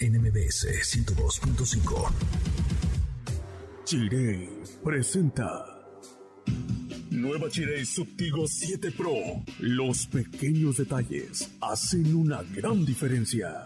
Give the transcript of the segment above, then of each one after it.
NMBS 102.5. Chirey presenta. Nueva Chirey Subtigo 7 Pro. Los pequeños detalles hacen una gran diferencia.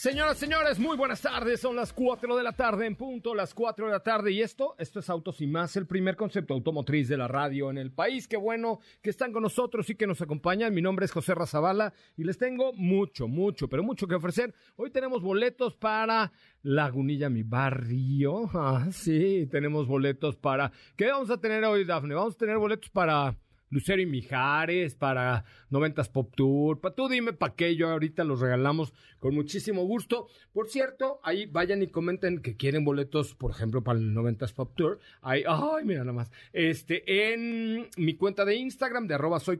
Señoras, señores, muy buenas tardes. Son las 4 de la tarde en punto, las 4 de la tarde. Y esto, esto es Autos y Más, el primer concepto automotriz de la radio en el país. Qué bueno que están con nosotros y que nos acompañan. Mi nombre es José Razabala y les tengo mucho, mucho, pero mucho que ofrecer. Hoy tenemos boletos para Lagunilla, mi barrio. Ah, sí, tenemos boletos para... ¿Qué vamos a tener hoy, Dafne? Vamos a tener boletos para... Lucero y Mijares, para Noventas Pop Tour, para tú dime para qué, yo ahorita los regalamos con muchísimo gusto. Por cierto, ahí vayan y comenten que quieren boletos, por ejemplo, para el Noventas Pop Tour. Ahí, ay, mira nada más. Este, en mi cuenta de Instagram, de arroba soy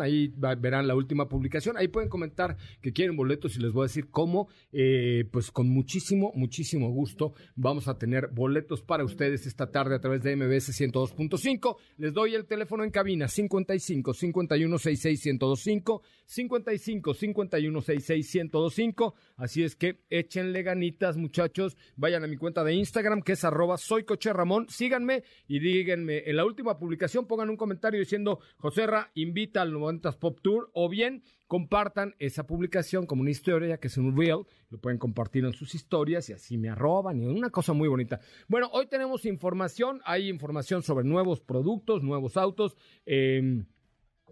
ahí verán la última publicación. Ahí pueden comentar que quieren boletos y les voy a decir cómo. Eh, pues con muchísimo, muchísimo gusto vamos a tener boletos para ustedes esta tarde a través de MBS 102.5. Les doy el teléfono en cabina, 55 51 66 1025, 55 51 66 1025. Así es que échenle ganitas, muchachos. Vayan a mi cuenta de Instagram, que es arroba soy coche Ramón. Síganme y díganme en la última publicación, pongan un comentario diciendo Joserra invita al 90 Pop Tour o bien compartan esa publicación como una historia que es un reel, lo pueden compartir en sus historias y así me arroban y una cosa muy bonita. Bueno, hoy tenemos información, hay información sobre nuevos productos, nuevos autos. Eh,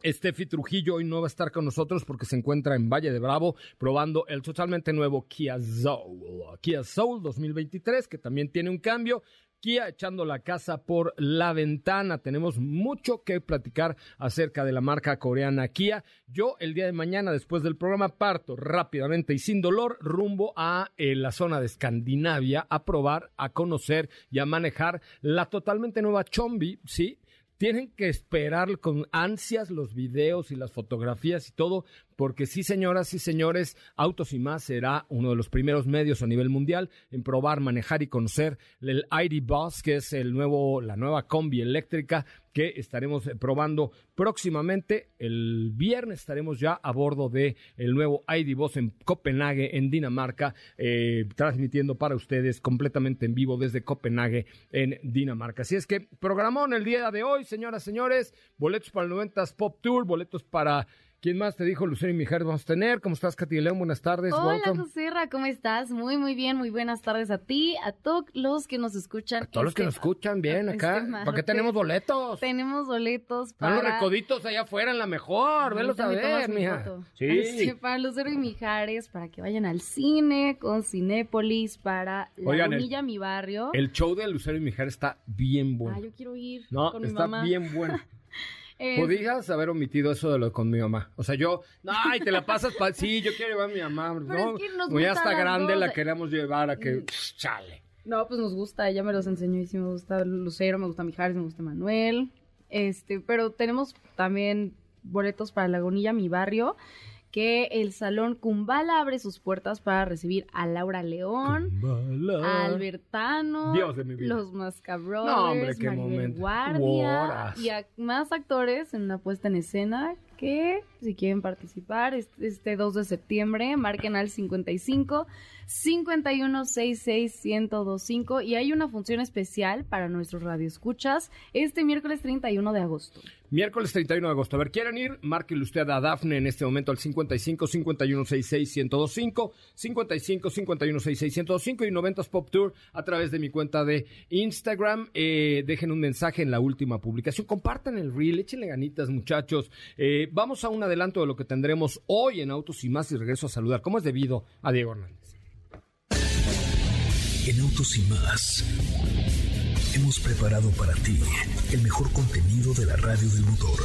Steffi Trujillo hoy no va a estar con nosotros porque se encuentra en Valle de Bravo probando el totalmente nuevo Kia Soul, Kia Soul 2023 que también tiene un cambio. Kia echando la casa por la ventana. Tenemos mucho que platicar acerca de la marca coreana Kia. Yo el día de mañana, después del programa, parto rápidamente y sin dolor rumbo a eh, la zona de Escandinavia a probar, a conocer y a manejar la totalmente nueva Chombi, ¿sí? tienen que esperar con ansias los videos y las fotografías y todo, porque sí, señoras y señores, Autos y más será uno de los primeros medios a nivel mundial en probar, manejar y conocer el ID Bus, que es el nuevo, la nueva combi eléctrica que estaremos probando próximamente. El viernes estaremos ya a bordo de el nuevo ID Bus en Copenhague, en Dinamarca, eh, transmitiendo para ustedes completamente en vivo desde Copenhague, en Dinamarca. Así es que programón el día de hoy, señoras, y señores, boletos para el 90s Pop Tour, boletos para ¿Quién más te dijo, Lucero y Mijares, vamos a tener? ¿Cómo estás, Katy León? Buenas tardes. Hola, José ¿cómo estás? Muy, muy bien, muy buenas tardes a ti, a todos los que nos escuchan. A todos los que nos escuchan, bien, acá. ¿Para qué tenemos boletos? Tenemos boletos para... Están los recoditos allá afuera en la mejor, velos a ver, mija. Sí. para Lucero y Mijares, para que vayan al cine con Cinépolis, para La Unilla, mi barrio. El show de Lucero y Mijares está bien bueno. Ah, yo quiero ir no, con mi está bien bueno. Podrías haber omitido eso de lo con mi mamá. O sea, yo, ay, te la pasas para... Sí, yo quiero llevar a mi mamá. no, como ya está grande, la queremos llevar a que... Mm. chale. No, pues nos gusta, ella me los enseñó y sí me gusta Lucero, me gusta Mijares, me gusta Manuel. Este, pero tenemos también boletos para Lagunilla, mi barrio que el Salón Kumbala abre sus puertas para recibir a Laura León, a Albertano, los Mascabrothers, no, Guardia y a más actores en una puesta en escena que si quieren participar este 2 de septiembre marquen al 55 51 66 1025 y hay una función especial para nuestros radioescuchas este miércoles 31 de agosto. Miércoles 31 de agosto. A ver, ¿quieren ir? Márquele usted a Dafne en este momento al 55 51 66 1025, 55 51 66 1025 y 90 Pop Tour a través de mi cuenta de Instagram. Eh, dejen un mensaje en la última publicación. Compartan el reel, échenle ganitas, muchachos. Eh, vamos a un adelanto de lo que tendremos hoy en Autos y más y regreso a saludar. ¿Cómo es debido a Diego Hernández? En Autos y más hemos preparado para ti el mejor contenido de la radio del motor.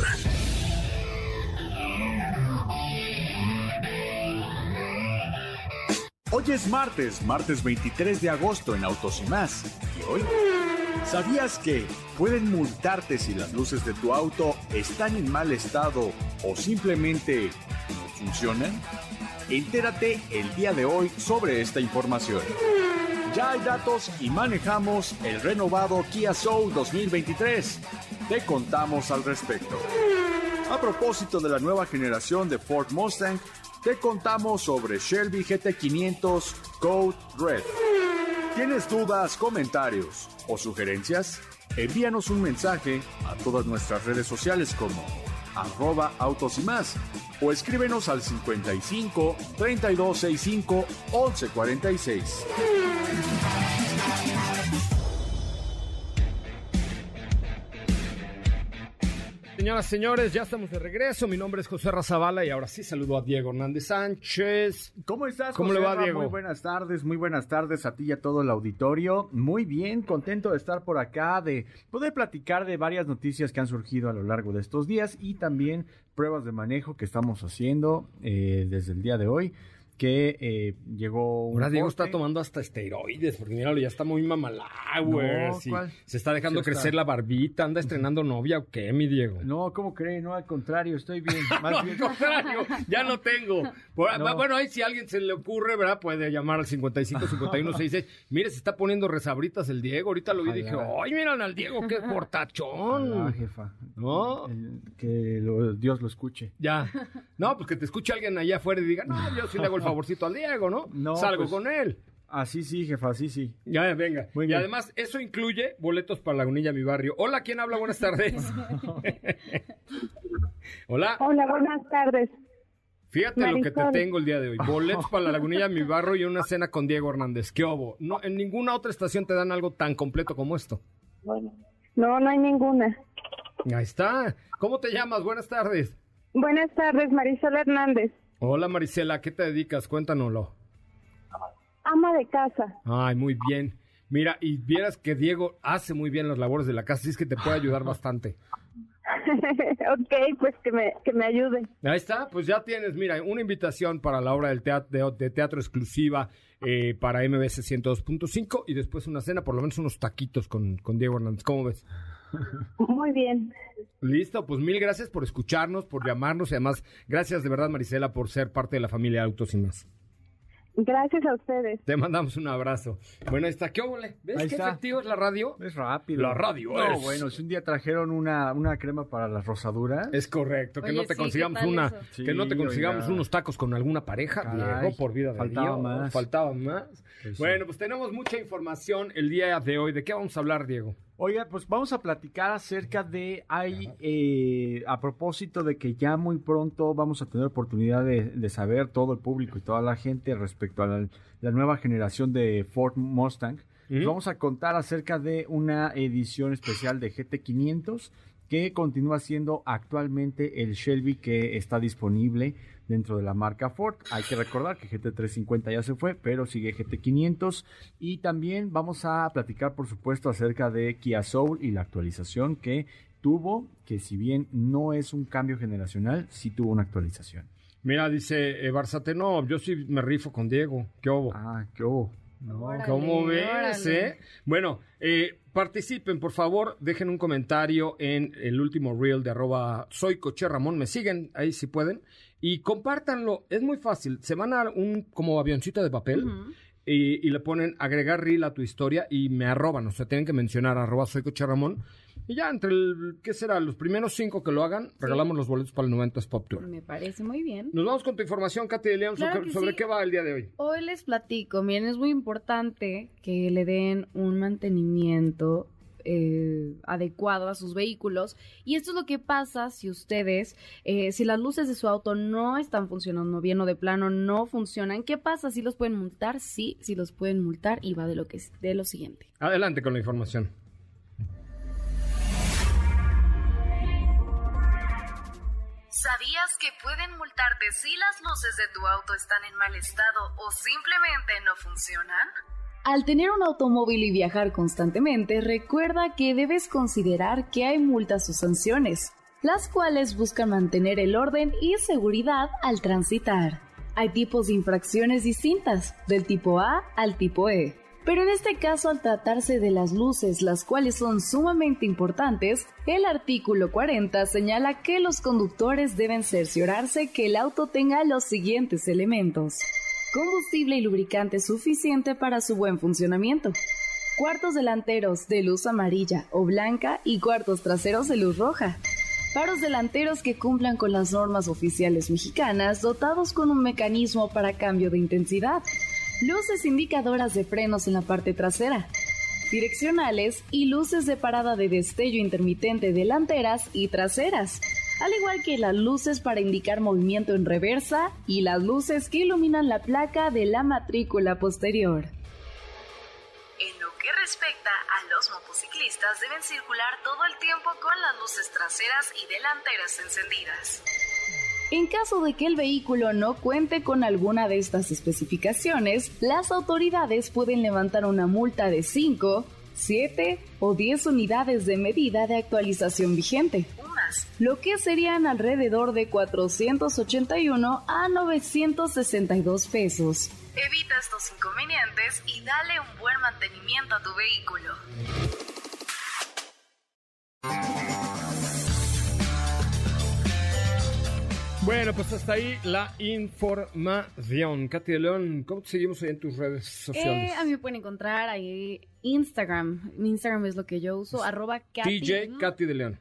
Hoy es martes, martes 23 de agosto en Autos y más. ¿Y hoy? ¿Sabías que pueden multarte si las luces de tu auto están en mal estado o simplemente no funcionan? Entérate el día de hoy sobre esta información. Ya hay datos y manejamos el renovado Kia Soul 2023. Te contamos al respecto. A propósito de la nueva generación de Ford Mustang, te contamos sobre Shelby GT500 Code Red. ¿Tienes dudas, comentarios o sugerencias? Envíanos un mensaje a todas nuestras redes sociales como arroba autos y más o escríbenos al 55 3265 1146. Señoras, señores, ya estamos de regreso. Mi nombre es José Razabala y ahora sí saludo a Diego Hernández Sánchez. ¿Cómo estás? ¿Cómo le va? Diego? Muy buenas tardes, muy buenas tardes a ti y a todo el auditorio. Muy bien, contento de estar por acá, de poder platicar de varias noticias que han surgido a lo largo de estos días y también pruebas de manejo que estamos haciendo eh, desde el día de hoy. Que eh, llegó un Ahora Diego está tomando hasta esteroides, porque míralo, ya está muy mamalagüer. No. Se está dejando Sí está. crecer la barbita, anda estrenando novia o qué, mi Diego. No, ¿cómo cree? No, al contrario, estoy bien. Más bien. Al contrario, ya no tengo. Por- No. Bueno, ahí si a alguien se le ocurre, ¿verdad? Puede llamar al 55 51 66. Mire, se está poniendo resabritas el Diego. Ahorita lo vi y dije. ¡ay, miran al Diego, qué portachón! Ah, jefa. ¿No? El- que lo- Dios lo escuche. Ya. No, pues que te escuche alguien allá afuera y diga, no, yo sí le hago el favorcito al Diego, ¿no? No, Salgo pues- con él. Así sí, jefa, así sí. Ya, venga. Muy y bien. además, eso incluye boletos para Lagunilla, mi barrio. Hola, ¿quién habla? Buenas tardes. Hola. Hola, buenas tardes. Fíjate lo que te tengo el día de hoy. Boletos para la Lagunilla, mi barrio y una cena con Diego Hernández. ¿Qué obo? No, en ninguna otra estación te dan algo tan completo como esto. No, no hay ninguna. Ahí está. ¿Cómo te llamas? Buenas tardes. Buenas tardes, Marisol Hernández, Hola, Marisela. ¿A qué te dedicas? Cuéntanoslo. ama de casa. Ay, muy bien. Mira, y vieras que Diego hace muy bien las labores de la casa, así es que te puede ayudar bastante. ok, pues que me, que me ayude. Ahí está, pues ya tienes, mira, una invitación para la obra del teatro, de, de teatro exclusiva eh, para MBS 102.5 y después una cena, por lo menos unos taquitos con, con Diego Hernández. ¿Cómo ves? Muy bien. Listo, pues mil gracias por escucharnos, por llamarnos y además gracias de verdad Marisela por ser parte de la familia Autos y más. Gracias a ustedes. Te mandamos un abrazo. Bueno, ahí está, ¿qué óvole? ¿Ves Ahí qué está. efectivo es la radio? Es rápido. La radio No, es. bueno, si un día trajeron una, una crema para las rosaduras. Es correcto, que Oye, no te sí, consigamos ¿qué tal una, que no te consigamos oiga. unos tacos con alguna pareja, Caray, Diego, por vida de faltaba Dios. más. Faltaba más. Pues sí. Bueno, pues tenemos mucha información el día de hoy. ¿De qué vamos a hablar, Diego? Oiga, pues vamos a platicar acerca de, hay, eh, a propósito de que ya muy pronto vamos a tener oportunidad de, de saber todo el público y toda la gente respecto a la, la nueva generación de Ford Mustang. Vamos a contar acerca de una edición especial de GT500 que continúa siendo actualmente el Shelby que está disponible dentro de la marca Ford. Hay que recordar que GT350 ya se fue, pero sigue GT500 y también vamos a platicar por supuesto acerca de Kia Soul y la actualización que tuvo, que si bien no es un cambio generacional, sí tuvo una actualización. Mira, dice eh, Barzate, no, yo sí me rifo con Diego. ¿Qué hubo? Ah, qué hubo. No, Órale, ¿Cómo ves, eh? Bueno, eh, participen, por favor, dejen un comentario en el último reel de arroba soy Coche Ramón, me siguen ahí si pueden, y compártanlo, es muy fácil, se van a un como avioncito de papel y, y le ponen agregar reel a tu historia y me arroban, o sea, tienen que mencionar arroba soy Coche Ramón, y ya entre el, ¿qué será? Los primeros cinco que lo hagan, regalamos los boletos para el 90 Pop Tour. Me parece muy bien. Nos vamos con tu información, Katy de León, Claro sobre, que sobre sí. qué va el día de hoy. Hoy les platico, miren, es muy importante que le den un mantenimiento eh, adecuado a sus vehículos. Y esto es lo que pasa si ustedes, eh, si las luces de su auto no están funcionando bien o de plano no funcionan, ¿qué pasa? ¿Si los pueden multar? Sí, sí los pueden multar y va de lo, que, de lo siguiente. Adelante con la información. ¿Sabías que pueden multarte si las luces de tu auto están en mal estado o simplemente no funcionan? Al tener un automóvil y viajar constantemente, recuerda que debes considerar que hay multas o sanciones, las cuales buscan mantener el orden y seguridad al transitar. Hay tipos de infracciones distintas, del tipo A al tipo E. Pero en este caso, al tratarse de las luces, las cuales son sumamente importantes, el artículo 40 señala que los conductores deben cerciorarse que el auto tenga los siguientes elementos. Combustible y lubricante suficiente para su buen funcionamiento. Cuartos delanteros de luz amarilla o blanca y cuartos traseros de luz roja. Faros delanteros que cumplan con las normas oficiales mexicanas dotados con un mecanismo para cambio de intensidad luces indicadoras de frenos en la parte trasera, direccionales y luces de parada de destello intermitente delanteras y traseras, al igual que las luces para indicar movimiento en reversa y las luces que iluminan la placa de la matrícula posterior. En lo que respecta a los motociclistas, deben circular todo el tiempo con las luces traseras y delanteras encendidas. En caso de que el vehículo no cuente con alguna de estas especificaciones, las autoridades pueden levantar una multa de 5, 7 o 10 unidades de medida de actualización vigente, lo que serían alrededor de 481 a 962 pesos. Evita estos inconvenientes y dale un buen mantenimiento a tu vehículo. Bueno, pues hasta ahí la información. Katy de León, ¿cómo te seguimos ahí en tus redes sociales? Eh, a mí me pueden encontrar ahí Instagram. Mi Instagram es lo que yo uso, arroba Katy. DJ Katy de León.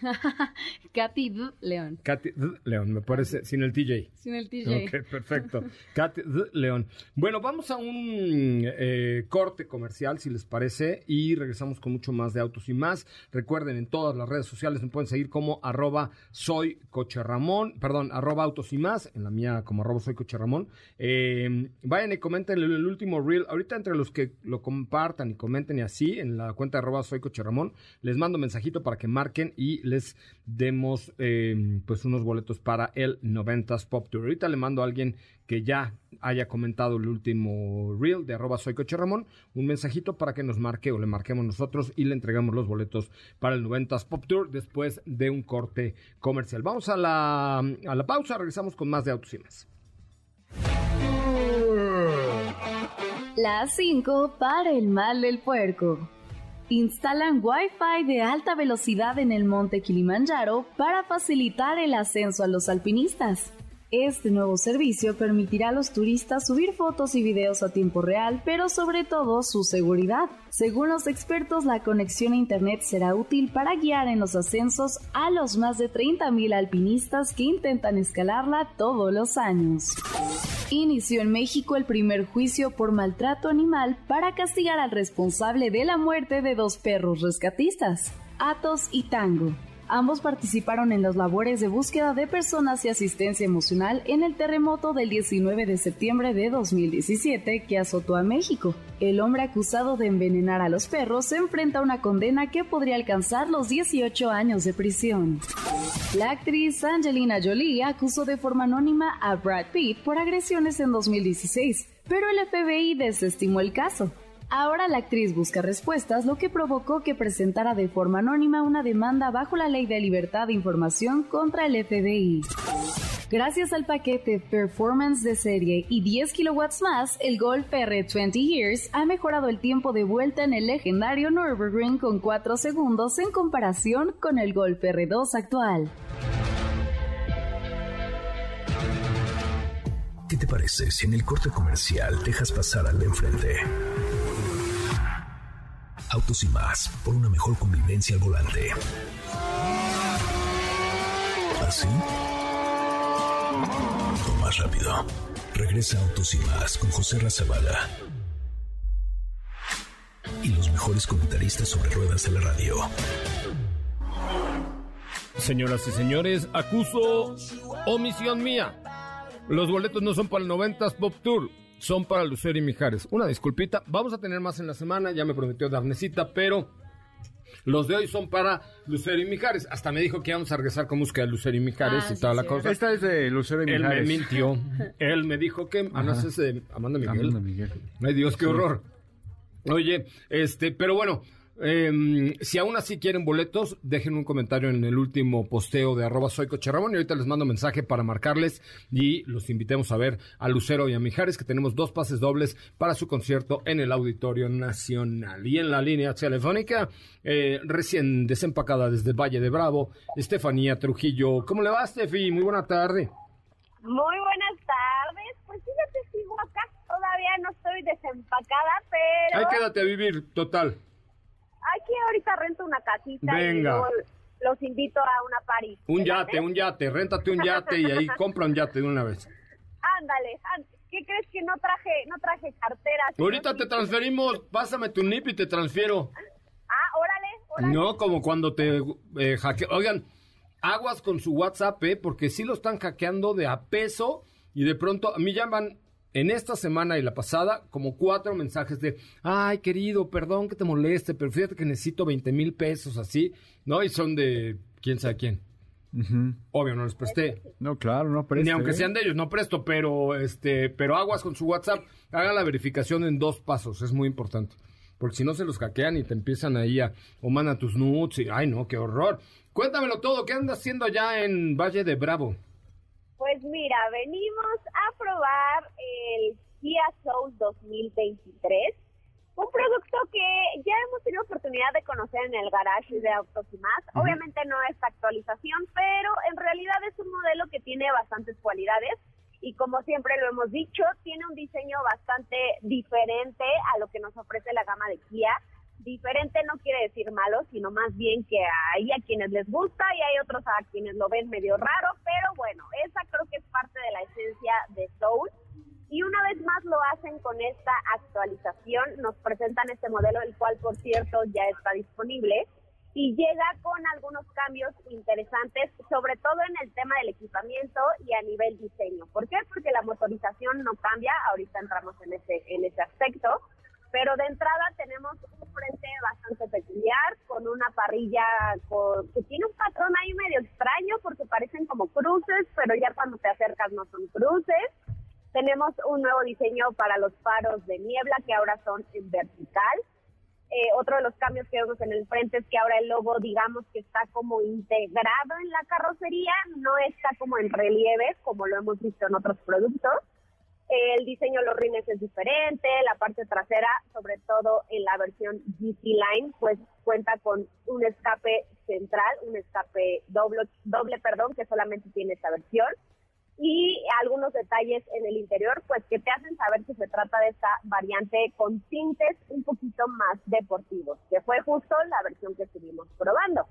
Katy D. León. Katy D. León, me parece, sin el TJ. Sin el TJ. Ok, perfecto. Katy D. León. Bueno, vamos a un eh, corte comercial, si les parece, y regresamos con mucho más de autos y más. Recuerden, en todas las redes sociales me pueden seguir como arroba soy Ramón, perdón, arroba autos y más, en la mía como arroba soy Ramón. Eh, vayan y comenten el, el, último reel. Ahorita entre los que lo compartan y comenten y así, en la cuenta de arroba soy Ramón, les mando mensajito para que marquen y y les demos eh, pues unos boletos para el 90s Pop Tour. Ahorita le mando a alguien que ya haya comentado el último reel de arroba soy coche Ramón, un mensajito para que nos marque o le marquemos nosotros y le entregamos los boletos para el 90s Pop Tour después de un corte comercial. Vamos a la, a la pausa, regresamos con más de Autos y más. Las 5 para el mal del puerco instalan Wi-Fi de alta velocidad en el monte Kilimanjaro para facilitar el ascenso a los alpinistas. Este nuevo servicio permitirá a los turistas subir fotos y videos a tiempo real, pero sobre todo su seguridad. Según los expertos, la conexión a Internet será útil para guiar en los ascensos a los más de 30.000 alpinistas que intentan escalarla todos los años. Inició en México el primer juicio por maltrato animal para castigar al responsable de la muerte de dos perros rescatistas, Atos y Tango. Ambos participaron en las labores de búsqueda de personas y asistencia emocional en el terremoto del 19 de septiembre de 2017 que azotó a México. El hombre acusado de envenenar a los perros se enfrenta a una condena que podría alcanzar los 18 años de prisión. La actriz Angelina Jolie acusó de forma anónima a Brad Pitt por agresiones en 2016, pero el FBI desestimó el caso. Ahora la actriz busca respuestas, lo que provocó que presentara de forma anónima una demanda bajo la Ley de Libertad de Información contra el FBI. Gracias al paquete Performance de serie y 10 kilowatts más, el Golf R20 Years ha mejorado el tiempo de vuelta en el legendario Nürburgring con 4 segundos en comparación con el Golf R2 actual. ¿Qué te parece si en el corte comercial dejas pasar al de enfrente? Autos y más, por una mejor convivencia al volante. ¿Así? O más rápido. Regresa Autos y más con José Razabala. Y los mejores mejores comentaristas sobre ruedas de la radio. Señoras y señores, acuso omisión mía. Los boletos no son para el 90s Pop Tour, son para Lucero y Mijares. Una disculpita, vamos a tener más en la semana, ya me prometió Darnecita, pero los de hoy son para Lucero y Mijares. Hasta me dijo que íbamos a regresar con música de Lucero y Mijares Ah, y sí, toda la sí. cosa. Esta es de Lucero y Él me Mijares. mintió. Él me dijo que... Ah, no, es de Amanda Miguel. Amanda Miguel. Ay, Dios, qué horror. Oye, este, pero bueno, em, si aún así quieren boletos, dejen un comentario en el último posteo de arroba soy y ahorita les mando mensaje para marcarles y los invitemos a ver a Lucero y a Mijares, que tenemos dos pases dobles para su concierto en el Auditorio Nacional. Y en la línea telefónica, eh, recién desempacada desde Valle de Bravo, Estefanía Trujillo. ¿Cómo le va, Estefi? Muy buena tarde. Muy buenas tardes. Pues fíjate, sigo acá. Todavía no estoy desempacada, pero Ahí quédate a vivir, total. Aquí ahorita rento una casita y Venga. luego los invito a una party. Un ¿Te yate, un yate, réntate un yate y ahí compra un yate de una vez. Ándale. ¿qué crees que no traje, no traje cartera? Ahorita te transferimos, pásame tu NIP y te transfiero. Ah, órale, órale. No, como cuando te eh, hacke- Oigan, aguas con su WhatsApp, eh, porque sí lo están hackeando de a peso y de pronto a mí llaman en esta semana y la pasada como cuatro mensajes de, ay querido, perdón que te moleste, pero fíjate que necesito 20 mil pesos así, ¿no? Y son de quién sabe quién. Obvio, no les presté. No, claro, no presta. Ni aunque ¿eh? sean de ellos, no presto, pero este, pero aguas con su WhatsApp, hagan la verificación en dos pasos, es muy importante. Porque si no se los hackean y te empiezan ahí a, o mandan tus nudes y, ay no, qué horror. Cuéntamelo todo, ¿qué andas haciendo allá en Valle de Bravo? Pues mira, venimos a probar el Kia Soul 2023, un producto que ya hemos tenido oportunidad de conocer en el garage de Autos y más. Obviamente no es actualización, pero en realidad es un modelo que tiene bastantes cualidades y como siempre lo hemos dicho, tiene un diseño bastante diferente a lo que nos ofrece la gama de Kia. Diferente no quiere decir malo, sino más bien que hay a quienes les gusta y hay otros a quienes lo ven medio raro, pero bueno, esa creo que es parte de la esencia de Soul. Y una vez más lo hacen con esta actualización, nos presentan este modelo, el cual por cierto ya está disponible, y llega con algunos cambios interesantes, sobre todo en el tema del equipamiento y a nivel diseño. ¿Por qué? Porque la motorización no cambia, ahorita entramos en ese, en ese aspecto, pero de entrada tenemos un frente bastante peculiar, con una parrilla con- que tiene un patrón ahí medio extraño, porque parecen como cruces, pero ya cuando te acercas no son cruces. Tenemos un nuevo diseño para los faros de niebla que ahora son en vertical. Eh, otro de los cambios que vemos en el frente es que ahora el logo, digamos que está como integrado en la carrocería, no está como en relieve, como lo hemos visto en otros productos. El diseño de los rines es diferente, la parte trasera, sobre todo en la versión GT Line, pues cuenta con un escape central, un escape doble, doble perdón, que solamente tiene esta versión y algunos detalles en el interior, pues que te hacen saber que se trata de esta variante con tintes un poquito más deportivos, que fue justo la versión que estuvimos probando.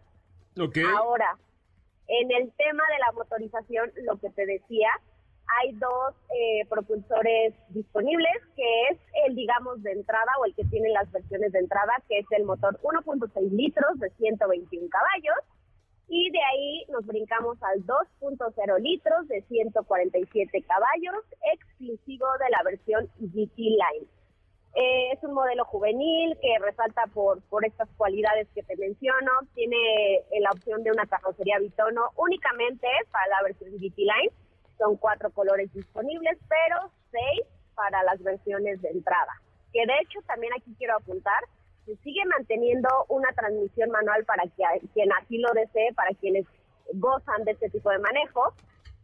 Ok. Ahora, en el tema de la motorización, lo que te decía, hay dos eh, propulsores disponibles, que es el, digamos, de entrada o el que tiene las versiones de entrada, que es el motor 1.6 litros de 121 caballos, y de ahí nos brincamos al 2.0 litros de 147 caballos, exclusivo de la versión GT Line. Eh, es un modelo juvenil que resalta por, por estas cualidades que te menciono. Tiene eh, la opción de una carrocería bitono únicamente para la versión GT Line. Son cuatro colores disponibles, pero seis para las versiones de entrada. Que de hecho también aquí quiero apuntar se sigue manteniendo una transmisión manual para que, quien así lo desee, para quienes gozan de este tipo de manejo,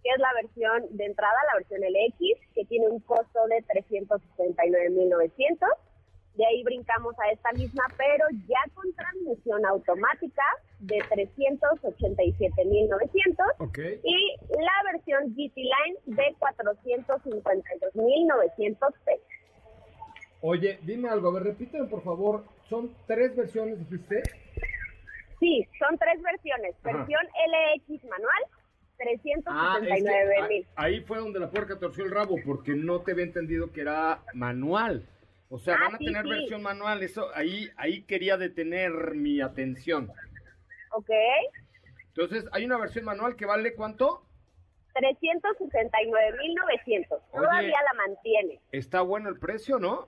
que es la versión de entrada, la versión LX, que tiene un costo de 369.900. De ahí brincamos a esta misma, pero ya con transmisión automática de 387.900. Ok. Y la versión GT Line de 452.900 pesos. Oye, dime algo, a ver, repíteme por favor, ¿son tres versiones, dijiste? Sí, son tres versiones. Ajá. Versión LX manual, Ah, es que 369 mil. a- ahí fue donde la puerca torció el rabo, porque no te había entendido que era manual. O sea, Ah, van a sí, tener sí. versión manual. Eso ahí ahí quería detener mi atención. ¿Ok? Entonces, hay una versión manual que vale cuánto? 369.900. Oye. Todavía la mantiene. Está bueno el precio, ¿no?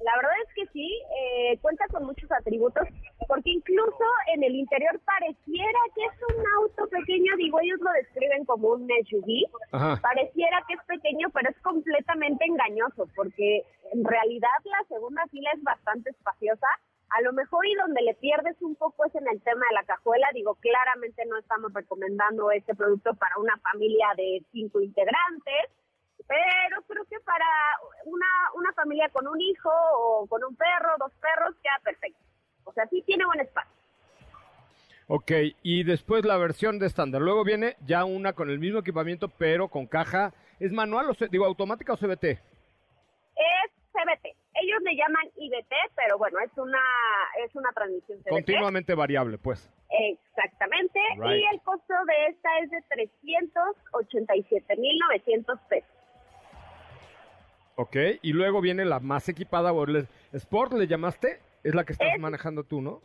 La verdad es que sí, eh, cuenta con muchos atributos, porque incluso en el interior pareciera que es un auto pequeño, digo, ellos lo describen como un SUV, Ajá. pareciera que es pequeño, pero es completamente engañoso, porque en realidad la segunda fila es bastante espaciosa, a lo mejor y donde le pierdes un poco es en el tema de la cajuela, digo, claramente no estamos recomendando este producto para una familia de cinco integrantes, pero creo que para una, una familia con un hijo o con un perro, dos perros, queda perfecto. O sea, sí tiene buen espacio. Ok, y después la versión de estándar. Luego viene ya una con el mismo equipamiento, pero con caja. ¿Es manual o, se- digo, automática o CBT? Es CBT. Ellos le llaman IBT, pero bueno, es una es una transmisión CBT. Continuamente variable, pues. Exactamente. Right. Y el costo de esta es de 387.900 pesos. Ok, y luego viene la más equipada, Sport, ¿le llamaste? Es la que estás Es- manejando tú, ¿no?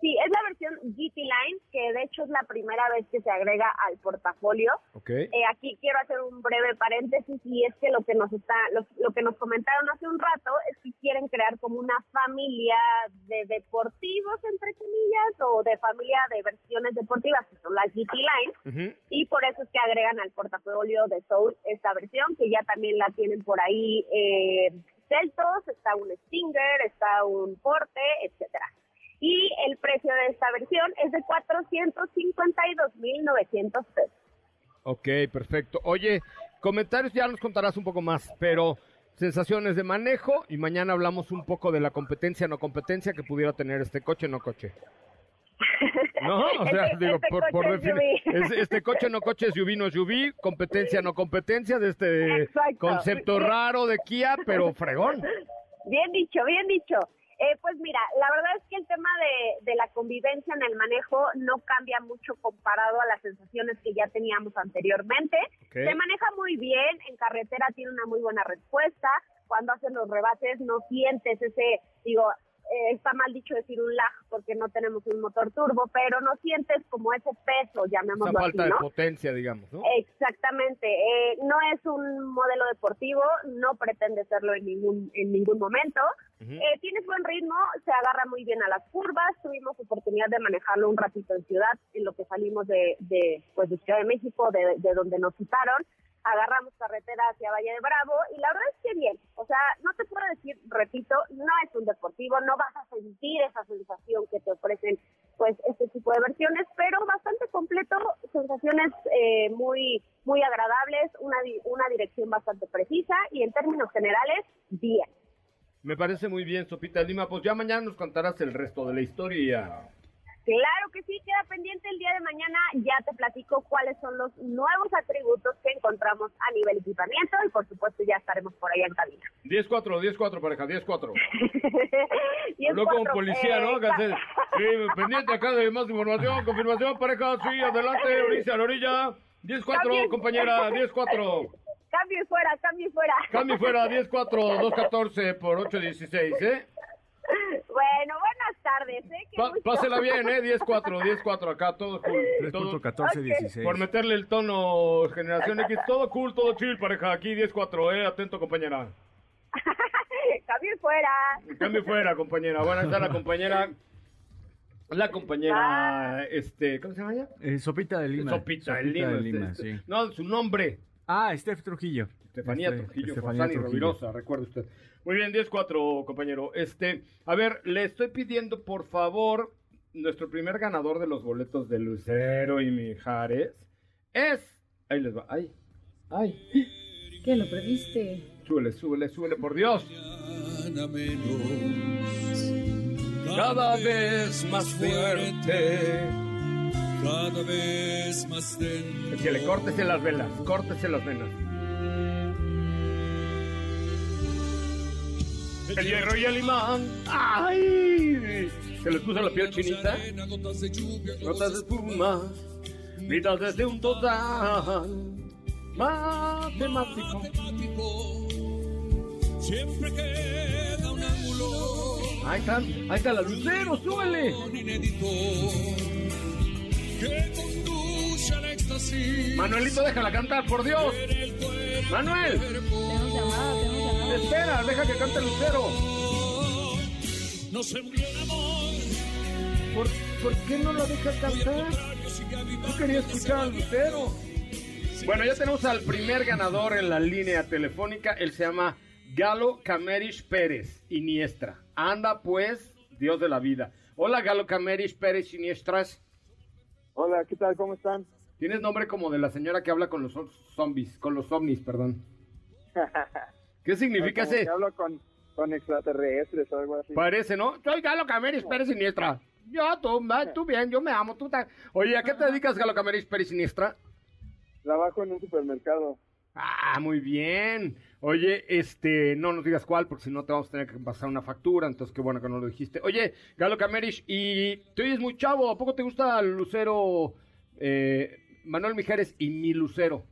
Sí, es la versión GT Line, que de hecho es la primera vez que se agrega al portafolio. Ok. Eh, aquí quiero hacer un breve paréntesis y es que lo que nos está, lo, lo que nos comentaron hace un rato es que quieren crear como una familia de deportivos entre comillas o de familia de versiones deportivas que son las GT Line y por eso es que agregan al portafolio de Soul esta versión que ya también la tienen por ahí eh, Celtos, está un Stinger, está un Porte, etcétera. Y el precio de esta versión es de 452.900 pesos. Ok, perfecto. Oye, comentarios ya nos contarás un poco más, pero sensaciones de manejo y mañana hablamos un poco de la competencia no competencia que pudiera tener este coche no coche. No, o sea, Este- digo, este por, por es definir, es- este coche no coche SUV no SUV, competencia no competencia de este Exacto. concepto raro de Kia, pero fregón. Bien dicho, bien dicho. Eh, pues mira, la verdad es que el tema de, de la convivencia en el manejo no cambia mucho comparado a las sensaciones que ya teníamos anteriormente. Se maneja muy bien, en carretera tiene una muy buena respuesta. Cuando hacen los rebases no sientes ese, digo, eh, está mal dicho decir un lag porque no tenemos un motor turbo, pero no sientes como ese peso, Esa llamémoslo falta así, de ¿no? potencia, digamos, ¿no? Exactamente, eh, no es un modelo deportivo, no pretende serlo en ningún en ningún momento. Ujú. Eh, tienes buen ritmo, se agarra muy bien a las curvas, tuvimos oportunidad de manejarlo un ratito en ciudad, en lo que salimos de, de pues de Ciudad de México, de, de donde nos citaron, agarramos carretera hacia Valle de Bravo y la verdad es que bien, o sea, no te puedo decir, repito, no es un deportivo, no vas a sentir esa sensación que te ofrecen pues este tipo de versiones, pero bastante completo, sensaciones eh, muy muy agradables, una, una dirección bastante precisa y en términos generales, bien. Me parece muy bien, Sopita Lima. Pues ya mañana nos contarás el resto de la historia. Claro que sí, queda pendiente el día de mañana. Ya te platico cuáles son los nuevos atributos que encontramos a nivel equipamiento y por supuesto ya estaremos por allá en cabina. 10-4, 10-4, pareja, 10-4. Y es Habló como cuatro, policía, eh, ¿no? Que hace- Sí, pendiente acá de más información, confirmación, pareja, sí, adelante, orilla, a la orilla. 10-4, Cambio. compañera, 10-4. Cambio fuera, cambio y fuera. Cambio fuera, 10-4, 2-14 por 8-16, ¿eh? Bueno, buenas tardes, ¿eh? Pa- gusto. pásela bien, ¿eh? 10-4, 10-4 acá, todo cool. todo- 3.14, Ok. 16. por meterle el tono Generación X, todo cool, todo chill, pareja. Aquí 10-4, ¿eh? Atento, compañera. Cambio fuera. Cambio fuera, compañera. Está la compañera. La compañera, este, ¿cómo se llama ella? Eh, Sopita de Lima. Sopita de Lima. de Lima, este, sí. No, su nombre. Ah, Steph Trujillo. Estefanía Este, Trujillo, Estefanía Trujillo. Rovirosa, recuerde usted. Muy bien, 10-4, compañero. Este, a ver, le estoy pidiendo, por favor, nuestro primer ganador de los boletos de Lucero y Mijares es... Ahí les va, ay, ay, ¿Qué lo previste? súbele, súbele, súbele, por Dios. Cada vez más fuerte. Cada vez más dentro. Decíale, córtese las velas, córtese las venas. El hierro y el imán. ¡Ay! Se les puso la piel chinita. Gotas de lluvia, Notas de espuma. Vidas desde un total. Matemático. matemático. Siempre queda una Ahí están, ahí está la lucero, súbele. Que conduce al éxtasis. Manuelito, déjala cantar, por Dios. Manuel, Tenemos llamada, tenemos llamada. espera, deja que cante Lucero. No se murió el amor. ¿Por, por qué no lo dejas cantar? Yo quería escuchar al Lucero. Bueno, ya tenemos al primer ganador en la línea telefónica. Él se llama Galo Camerish Pérez Iniestra. Anda pues, Dios de la vida. Hola Galo Camerish Pérez Iniestras. Hola, ¿qué tal? ¿Cómo están? Tienes nombre como de la señora que habla con los zombies, con los ovnis, perdón. ¿Qué significa Como ese? que hablo con, con extraterrestres o algo así. Parece, ¿no? Soy Galo Cameris Pérez Siniestra. Yo, tú, tú bien, yo me amo, tú ta- Oye, ¿a qué te dedicas, Galo Cameris Pérez Siniestra? Trabajo en un supermercado. Ah, muy bien. Oye, este, no nos digas cuál, porque si no te vamos a tener que pasar una factura, entonces qué bueno que no lo dijiste. Oye, Galo Cameris, y te oyes muy chavo, ¿a poco te gusta Lucero, eh, Manuel Mijares y mi Lucero?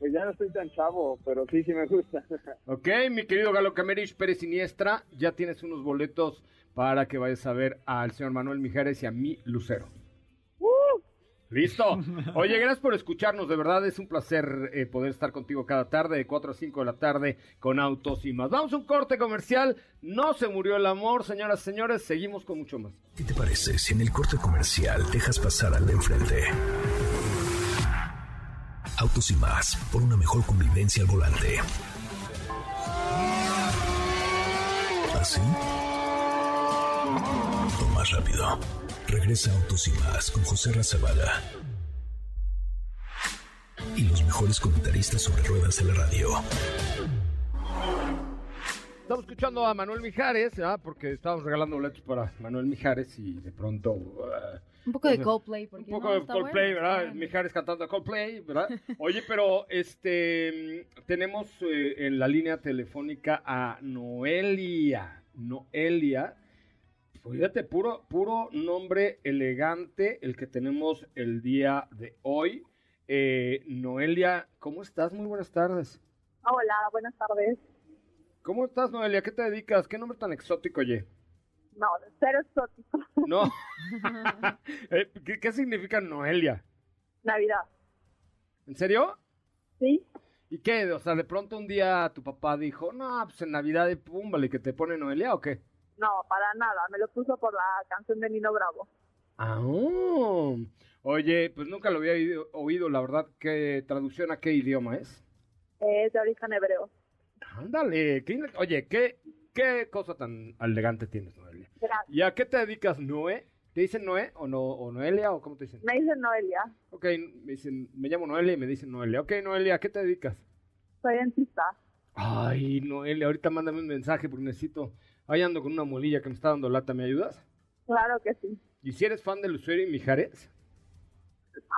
Pues ya no estoy tan chavo, pero sí, sí me gusta. Ok, mi querido Galo Camerich Pérez Siniestra, ya tienes unos boletos para que vayas a ver al señor Manuel Mijares y a mi Lucero. Listo. Oye, gracias por escucharnos. De verdad es un placer eh, poder estar contigo cada tarde, de 4 a 5 de la tarde, con Autos y más. Vamos a un corte comercial. No se murió el amor, señoras y señores. Seguimos con mucho más. ¿Qué te parece si en el corte comercial dejas pasar al de enfrente? Autos y más, por una mejor convivencia al volante. ¿Así? O más rápido. Regresa Autos y más con José Razabala. Y los mejores comentaristas sobre ruedas de la radio. Estamos escuchando a Manuel Mijares, ¿ah? porque estábamos regalando boletos para Manuel Mijares y de pronto... uh, Un poco de Coldplay, porque Un poco no, de Coldplay, bueno, ¿verdad? Mijares cantando Coldplay, ¿verdad? Oye, pero este tenemos eh, en la línea telefónica a Noelia. Noelia. Fíjate, puro, puro nombre elegante el que tenemos el día de hoy. Eh, Noelia, ¿cómo estás? Muy buenas tardes. Hola, buenas tardes. ¿Cómo estás, Noelia? ¿Qué te dedicas? ¿Qué nombre tan exótico, oye? No, cero exótico. No. Eh, ¿qué, qué significa Noelia? Navidad. ¿En serio? ¿Sí? ¿Y qué? O sea, de pronto un día tu papá dijo, no, pues en Navidad pum, vale, que te pone Noelia o qué? No, para nada. Me lo puso por la canción de Nino Bravo. Ah, oh. oye, pues nunca lo había oído, oído, la verdad. ¿Qué traducción a qué idioma es? Es de origen hebreo. Ándale, qué, oye, ¿qué, qué cosa tan elegante tienes, Noelia. Gracias. ¿Y a qué te dedicas, Noé? ¿Te dicen Noé o, no, o Noelia o cómo te dicen? Me dicen Noelia. Ok, me dicen, me llamo Noelia y me dicen Noelia. Ok, Noelia, ¿a qué te dedicas? Soy dentista. Ay, Noelia, ahorita mándame un mensaje porque necesito. Ahí ando con una molilla que me está dando lata, ¿me ayudas? Claro que sí. ¿Y si eres fan de Lucero y Mijares?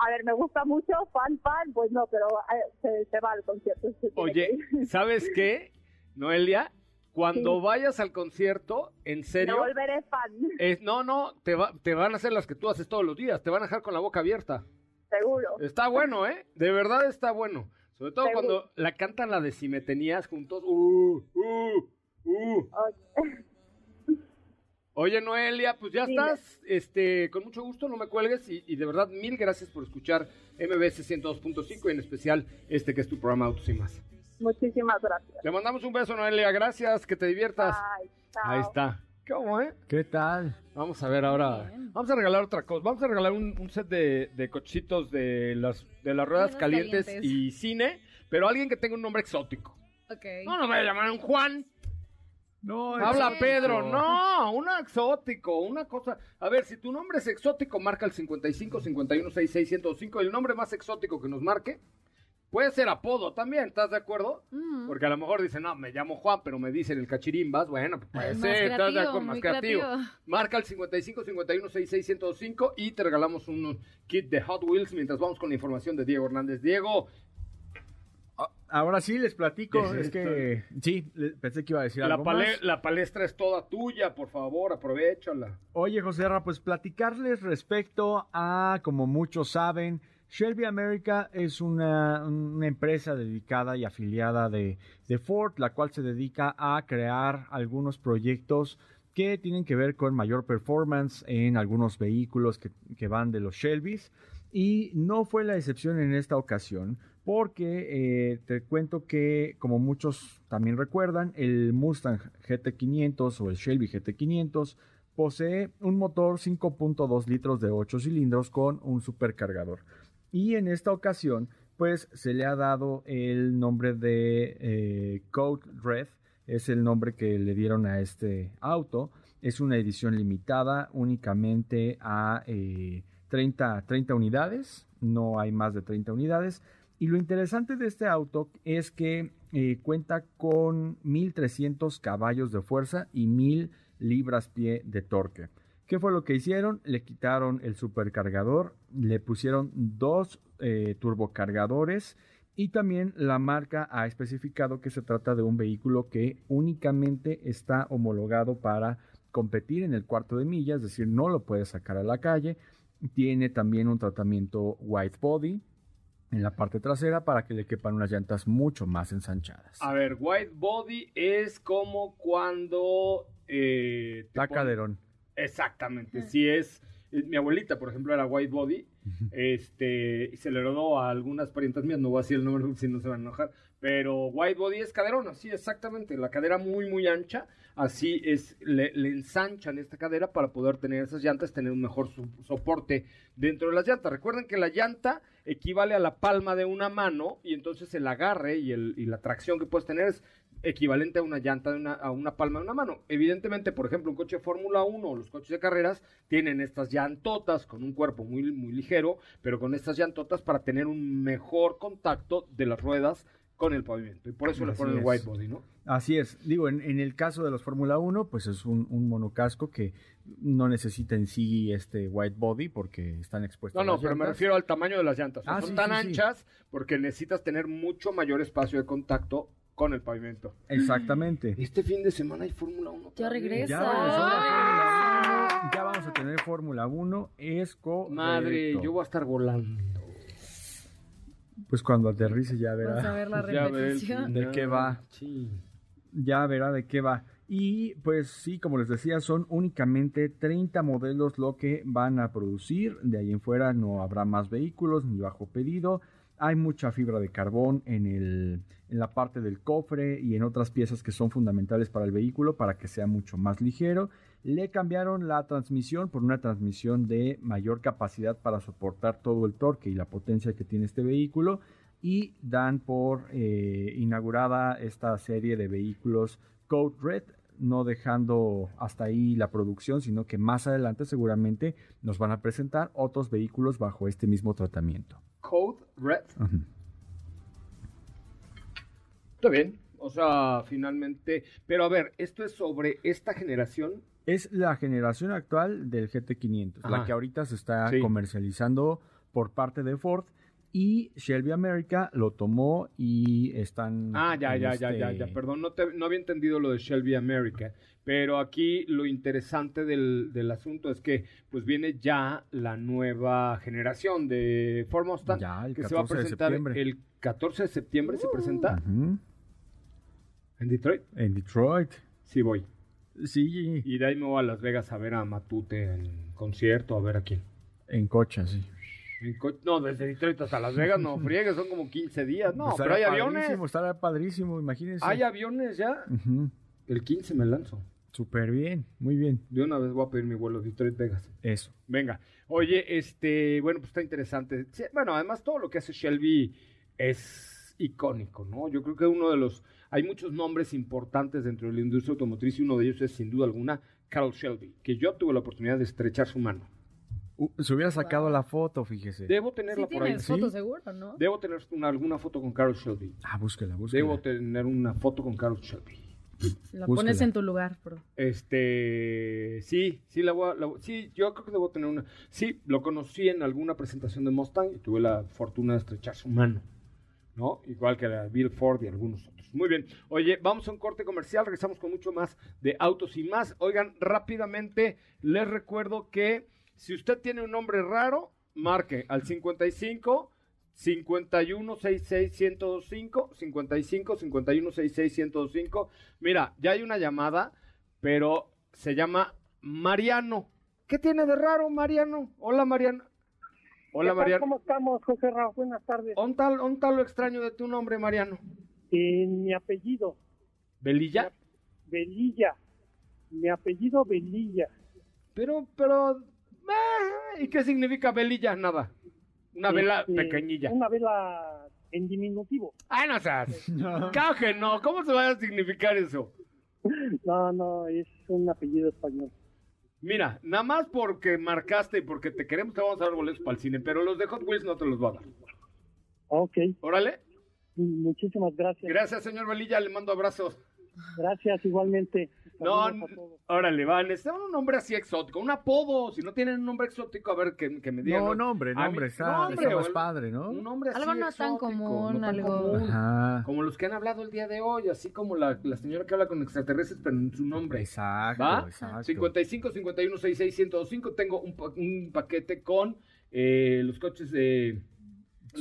A ver, me gusta mucho, fan, fan, pues no, pero eh, se, se va al concierto. se Oye. ¿sabes qué, Noelia? Cuando Sí. vayas al concierto, en Me serio, volveré fan, es, no, no, te, va, te van a hacer las que tú haces todos los días, te van a dejar con la boca abierta. seguro. Está bueno, ¿eh? De verdad está bueno. Sobre todo Seguro. cuando la cantan la de Si me tenías juntos. Uh, uh, uh. Oye, Noelia, pues ya estás. Este, con mucho gusto, no me cuelgues. Y, y de verdad, mil gracias por escuchar MBS 102.5 y en especial este que es tu programa Autos y Más. Muchísimas gracias. Te mandamos un beso, Noelia. Gracias, que te diviertas. Bye. Ahí está. ¿Cómo, eh? ¿Qué tal? Vamos a ver ahora. Vamos a regalar otra cosa. Vamos a regalar un, un set de, de cochitos de las, de las ruedas Ruedas calientes, calientes. y cine, pero alguien que tenga un nombre exótico. Ok. No nos vaya a llamar un Juan. No, Habla exótico. Pedro, no, un exótico, una cosa. A ver, si tu nombre es exótico, marca el 55 51 66 105. El nombre más exótico que nos marque puede ser apodo también, ¿estás de acuerdo? Mm. Porque a lo mejor dicen, no, me llamo Juan, pero me dicen el cachirimbas. Bueno, pues puede Más ser, ¿estás de acuerdo? Más muy creativo. creativo. Marca el 55 51 66 105 y te regalamos un kit de Hot Wheels mientras vamos con la información de Diego Hernández. Diego, Ahora sí les platico, ¿Qué es es que sí, pensé que iba a decir la, algo más. la palestra es toda tuya, por favor, aprovechala. Oye, José Ra, pues platicarles respecto a, como muchos saben, Shelby America es una, una empresa dedicada y afiliada de, de, Ford, la cual se dedica a crear algunos proyectos que tienen que ver con mayor performance en algunos vehículos que, que van de los Shelbys. Y no fue la excepción en esta ocasión, porque eh, te cuento que, como muchos también recuerdan, el Mustang GT500 o el Shelby GT500 posee un motor 5.2 litros de 8 cilindros con un supercargador. Y en esta ocasión, pues se le ha dado el nombre de eh, Code Red, es el nombre que le dieron a este auto. Es una edición limitada únicamente a 30, eh, 30 unidades, no hay más de 30 unidades. Y lo interesante de este auto es que eh, cuenta con 1300 caballos de fuerza y 1000 libras-pie de torque. ¿Qué fue lo que hicieron? Le quitaron el supercargador, le pusieron dos eh, turbocargadores y también la marca ha especificado que se trata de un vehículo que únicamente está homologado para competir en el cuarto de milla, es decir, no lo puede sacar a la calle. Tiene también un tratamiento white body en la parte trasera para que le quepan unas llantas mucho más ensanchadas. A ver, white body es como cuando... Eh, Está caderón. Exactamente. Si es. Eh, mi abuelita, por ejemplo, era white body. Este. Y se le heredó a algunas parientas mías. No voy a decir el nombre si no se van a enojar. Pero white body es caderona, sí, exactamente. La cadera muy, muy ancha. Así es, le, ensanchan esta cadera para poder tener esas llantas, tener un mejor soporte dentro de las llantas. Recuerden que la llanta equivale a la palma de una mano y entonces el agarre y, la tracción que puedes tener es equivalente a una llanta de una, a una palma de una mano. Evidentemente, por ejemplo, un coche de Fórmula 1 o los coches de carreras tienen estas llantotas con un cuerpo muy, muy ligero, pero con estas llantotas para tener un mejor contacto de las ruedas con el pavimento. Y por eso le ponen el white body, ¿no? Así es. Digo, en, el caso de los Fórmula 1, pues es un, monocasco que no necesita en sí este white body porque están expuestos. No, no, pero me refiero al tamaño de las llantas. Ah, son tan anchas porque necesitas tener mucho mayor espacio de contacto con el pavimento. Exactamente. Este fin de semana hay Fórmula 1. Ya regresa. Ya, ¡Ah! ya vamos a tener Fórmula 1. Es Madre, yo voy a estar volando. Pues cuando aterrice ya verá. Vas a ver la repetición. de qué va. Sí. Ya verá de qué va. Y pues sí, como les decía, son únicamente 30 modelos lo que van a producir. De ahí en fuera no habrá más vehículos ni bajo pedido. Hay mucha fibra de carbón en, el, en la parte del cofre y en otras piezas que son fundamentales para el vehículo para que sea mucho más ligero. Le cambiaron la transmisión por una transmisión de mayor capacidad para soportar todo el torque y la potencia que tiene este vehículo y dan por eh, inaugurada esta serie de vehículos Code Red, no dejando hasta ahí la producción, sino que más adelante seguramente nos van a presentar otros vehículos bajo este mismo tratamiento. Code Red. Está bien. O sea, finalmente. Pero a ver, esto es sobre esta generación. Es la generación actual del GT500, la que ahorita se está comercializando por parte de Ford. Y Shelby America lo tomó y están. Ah, ya, ya, ya, ya, ya. Este Perdón, no, no había entendido lo de Shelby America. Pero aquí lo interesante del, del, asunto es que pues viene ya la nueva generación de Ford Mustang que se va a presentar el 14 de septiembre se presenta en Detroit. En Detroit. Sí voy. Sí. Y de ahí me voy a Las Vegas a ver a Matute en concierto, a ver a quién. En coche, sí. no, desde Detroit hasta Las Vegas no friegues, son como 15 días. No, pues pero hay aviones. Estará padrísimo, imagínense. Hay aviones ya. El 15 me lanzo. Súper bien, muy bien. De una vez voy a pedir mi vuelo Detroit Vegas. Eso. Venga. Oye, este, bueno, pues está interesante. bueno, además todo lo que hace Shelby es icónico, ¿no? Yo creo que uno de los hay muchos nombres importantes dentro de la industria automotriz y uno de ellos es sin duda alguna Carl Shelby, que yo tuve la oportunidad de estrechar su mano. Uh, se hubiera sacado la foto, fíjese. Debo tenerla por ahí. foto seguro, ¿no? Debo tener alguna foto con Carl Shelby. Ah, búsquela, búsquela. Debo tener una foto con Carl Shelby. La pones en tu lugar, bro. Este, sí, sí, la voy a, sí, yo creo que debo tener una. Sí, lo conocí en alguna presentación de Mustang y tuve la fortuna de estrechar su mano, ¿no? Igual que la Bill Ford y algunos otros. Muy bien. Oye, vamos a un corte comercial, regresamos con mucho más de autos y más. Oigan, rápidamente les recuerdo que si usted tiene un nombre raro, marque al 55 51 66 1025 55 51 66 1025. Mira, ya hay una llamada, pero se llama Mariano. ¿Qué tiene de raro, Mariano? Hola, Mariano. Hola. Mariano. ¿Cómo estamos, José Raúl? Buenas tardes. ¿On tal, on tal lo extraño de tu nombre, Mariano? Eh, mi apellido, ¿Belilla? Belilla. Mi apellido, Belilla. Pero, pero, eh, ¿y qué significa velilla? Nada. Una vela Este, pequeñilla. Una vela en diminutivo. Ay, no seas. Claro que no. ¿Cómo se va a significar eso? No, no, es un apellido español. Mira, nada más porque marcaste y porque te queremos, te vamos a dar boletos para el cine, pero los de Hot Wheels no te los voy a dar. Ok. Órale. Muchísimas gracias. Gracias, señor Velilla, le mando abrazos. Gracias, igualmente. No, órale, va, necesitan un nombre así exótico, un apodo. Si no tienen un nombre exótico, a ver, que, que me digan. No, nombre, mí- nombre, está, nombre, más padre, ¿no? Un nombre así Algo no tan exótico, común, no tan algo- común. Ajá. Como los que han hablado el día de hoy, así como la, la señora que habla con extraterrestres, pero en su nombre. Exacto, ¿Va? exacto. 55 51 66 105. Tengo un, pa- un paquete con eh, los coches de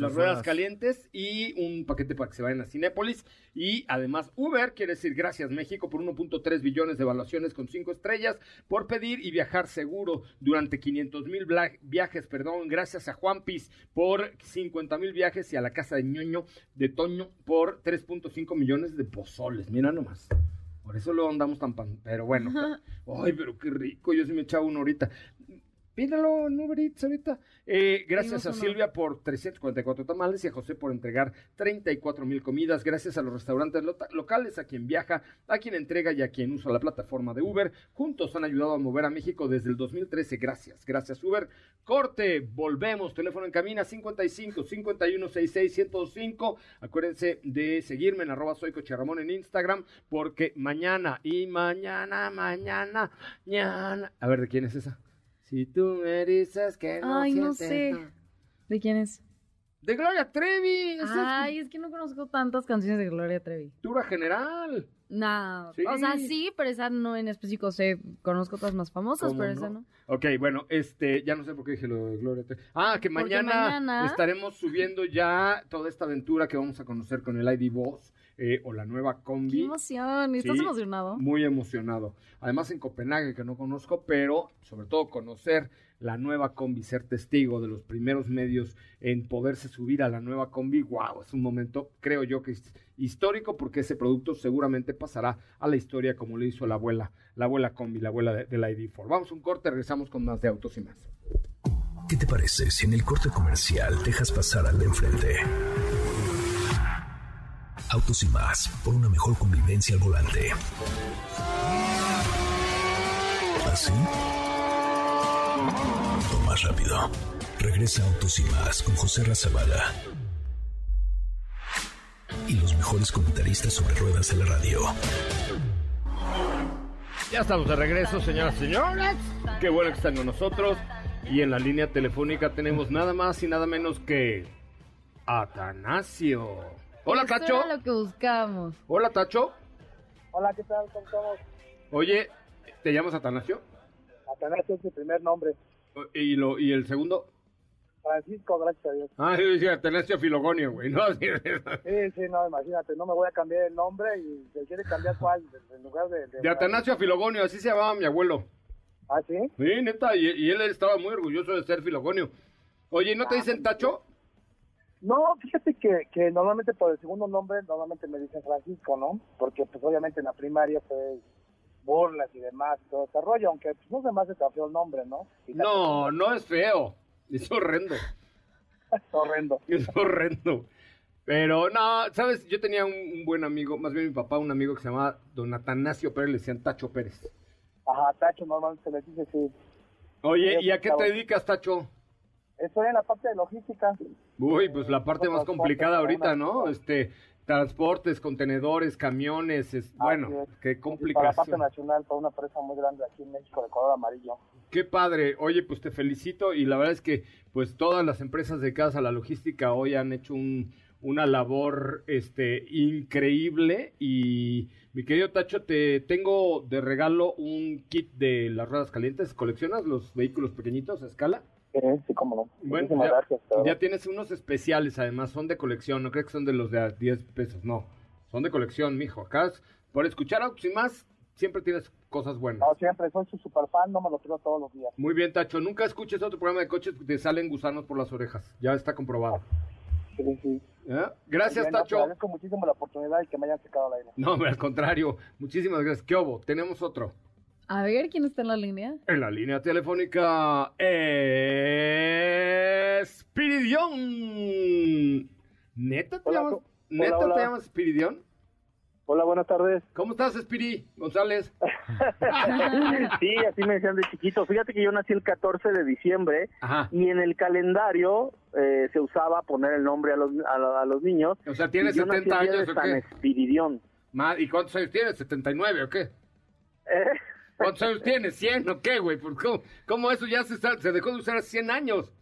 las ruedas ruedas. calientes y un paquete para que se vayan a Cinépolis. Y además, Uber quiere decir gracias México por 1.3 billones de evaluaciones con 5 estrellas por pedir y viajar seguro durante 500 mil viajes. Perdón, gracias a Juan Piz por 50 mil viajes y a la casa de ñoño de Toño por 3.5 millones de pozoles. Mira nomás. Por eso lo andamos tan pan. Pero bueno. Ay, pero qué rico. Yo sí me echaba uno ahorita. Pídelo en Uber Eats ahorita. Eh, gracias a. Silvia por 344 tamales y a José por entregar 34 mil comidas. Gracias a los restaurantes locales, a quien viaja, a quien entrega y a quien usa la plataforma de Uber. Juntos han ayudado a mover a México desde el 2013. Gracias. Gracias, Uber. Corte. Volvemos. Teléfono en cabina 55 51 66 105. Acuérdense de seguirme en arroba soy Coche Ramón en Instagram porque mañana y mañana, mañana, mañana. A ver, ¿de quién es esa? Si tú me dices que no Ay, no sé. nada. ¿De quién es? De Gloria Trevi. Ay, es que no conozco tantas canciones de Gloria Trevi. cultura general. No, Sí. o sea, sí, pero esa no en específico sé, conozco otras más famosas, ¿Cómo pero no? esa no. Ok, bueno, este, ya no sé por qué dije lo de Gloria Trevi. Ah, que mañana, mañana- estaremos subiendo ya toda esta aventura que vamos a conocer con el ID Boss eh, o la nueva ¡Qué combi. emoción! ¿Estás Sí, emocionado? Muy emocionado. Además en Copenhague, que no conozco, pero sobre todo conocer la nueva combi, ser testigo de los primeros medios en poderse subir a la nueva combi, wow, es un momento, creo yo que es histórico porque ese producto seguramente pasará a la historia como le hizo la abuela, la abuela combi, la abuela de, del ID4. Vamos a un corte, regresamos con más de autos y más. ¿Qué te parece si en el corte comercial dejas pasar al de enfrente? Autos y más, por una mejor convivencia al volante. ¿Así? O más rápido. Regresa Autos y más con José Razabala. Y los mejores comentaristas sobre ruedas de la radio. Ya estamos de regreso, señoras y señores. Qué bueno que están con nosotros. Y en la línea telefónica tenemos nada más y nada menos que Atanasio. Hola, Eso Tacho. era lo que buscábamos. Hola, Tacho. Hola, ¿qué tal? ¿Cómo estamos? Oye, ¿te llamas Atanasio? Atanasio es mi primer nombre. ¿Y, lo, y el segundo? Francisco, gracias a Dios. Ah, yo decía Atanasio Filogonio, güey. No, sí, Sí, sí, no, imagínate, no me voy a cambiar el nombre y se quiere cambiar cuál, en lugar de... de Atanasio a Filogonio, así se llamaba mi abuelo. ¿Ah, sí? Sí, neta, y, y él estaba muy orgulloso de ser Filogonio. Oye, ¿no te dicen Tacho? No, fíjate que, que normalmente por el segundo nombre, normalmente me dicen Francisco, ¿no? Porque pues obviamente en la primaria pues burlas y demás, todo ese rollo, aunque pues, no se me hace tan feo el nombre, ¿no? Y No, no es feo. Es horrendo. Es horrendo. Es horrendo. Pero no, sabes, yo tenía un, un buen amigo, más bien mi papá, un amigo que se llamaba Don Atanasio Pérez, le decían Tacho Pérez. Ajá, Tacho normalmente se le dice sí. Oye, ¿y a qué te dedicas, Tacho? Estoy en la parte de logística. Uy, pues la parte más complicada ahorita, ¿no? Este, transportes, contenedores, camiones, es, bueno, es. qué Para la parte complicación. nacional, para una empresa muy grande aquí en México de color amarillo. Qué padre. Oye, pues te felicito y la verdad es que pues todas las empresas dedicadas a la logística hoy han hecho un, una labor este increíble y mi querido Tacho, te tengo de regalo un kit de las ruedas calientes. ¿Coleccionas los vehículos pequeñitos a escala? Sí, sí, cómo no. Bueno, Muchísimas ya, gracias. tienes unos especiales, además, son de colección, no creo que son de los de a 10 pesos, no. Son de colección, mijo. Acá, por escuchar autos y más, siempre tienes cosas buenas. No, siempre soy su super fan, no me lo creo todos los días. Muy bien, Tacho. Nunca escuches otro programa de coches que te salen gusanos por las orejas. Ya está comprobado. Sí, sí. ¿Eh? Gracias, Bien, no, te Tacho. agradezco muchísimo la oportunidad y que me hayan sacado al aire. No, al contrario. Muchísimas gracias. ¿Qué hubo? Tenemos otro. A ver, ¿quién está en la línea? En la línea telefónica es Spiridión. ¿Neta te Hola, llamas, ¿neta hola, hola. te llamas Spiridión? Hola, buenas tardes. ¿Cómo estás, Spiri González? sí, así me decían de chiquito. Fíjate que yo nací el 14 de diciembre Ajá. y en el calendario eh, se usaba poner el nombre a los, a, a los niños. O sea, ¿tienes Y yo nací 70 el día años de o San qué? Espiridión. ¿Y cuántos años tienes? ¿79 o qué? ¿Cuántos años tienes? ¿100 o qué, güey? ¿Por ¿Cómo, cómo eso ya se, está- se dejó de usar hace 100 años?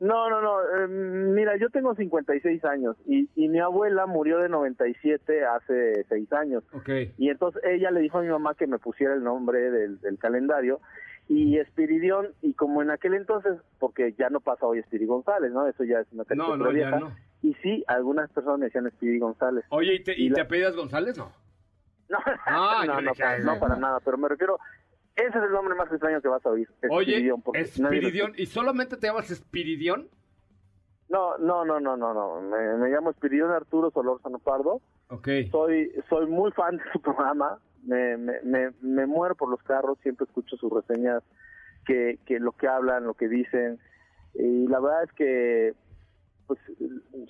No, no, no. eh, mira, yo tengo 56 años y, y mi abuela murió de 97 hace 6 años. Ok. Y entonces ella le dijo a mi mamá que me pusiera el nombre del, del calendario y Espiridión, y como en aquel entonces, porque ya no pasa hoy Espiri González, ¿no? Eso ya es una No, no, ya vieja. no. Y sí, algunas personas me decían Espiri González. Oye, ¿y te, y Y la- te apellidas González? No. No, Ah, no, no, para, no nada, pero me refiero, ese es el nombre más extraño que vas a oír. Oye, nadie lo Espiridión. ¿Y solamente te llamas Espiridión? No, no, no, no, no, no. Me, me llamo Espiridión Arturo Solórzano Pardo. Ok. Soy, soy muy fan de su programa. Me, me, me, me muero por los carros. Siempre escucho sus reseñas, que, que lo que hablan, lo que dicen. Y la verdad es que, pues,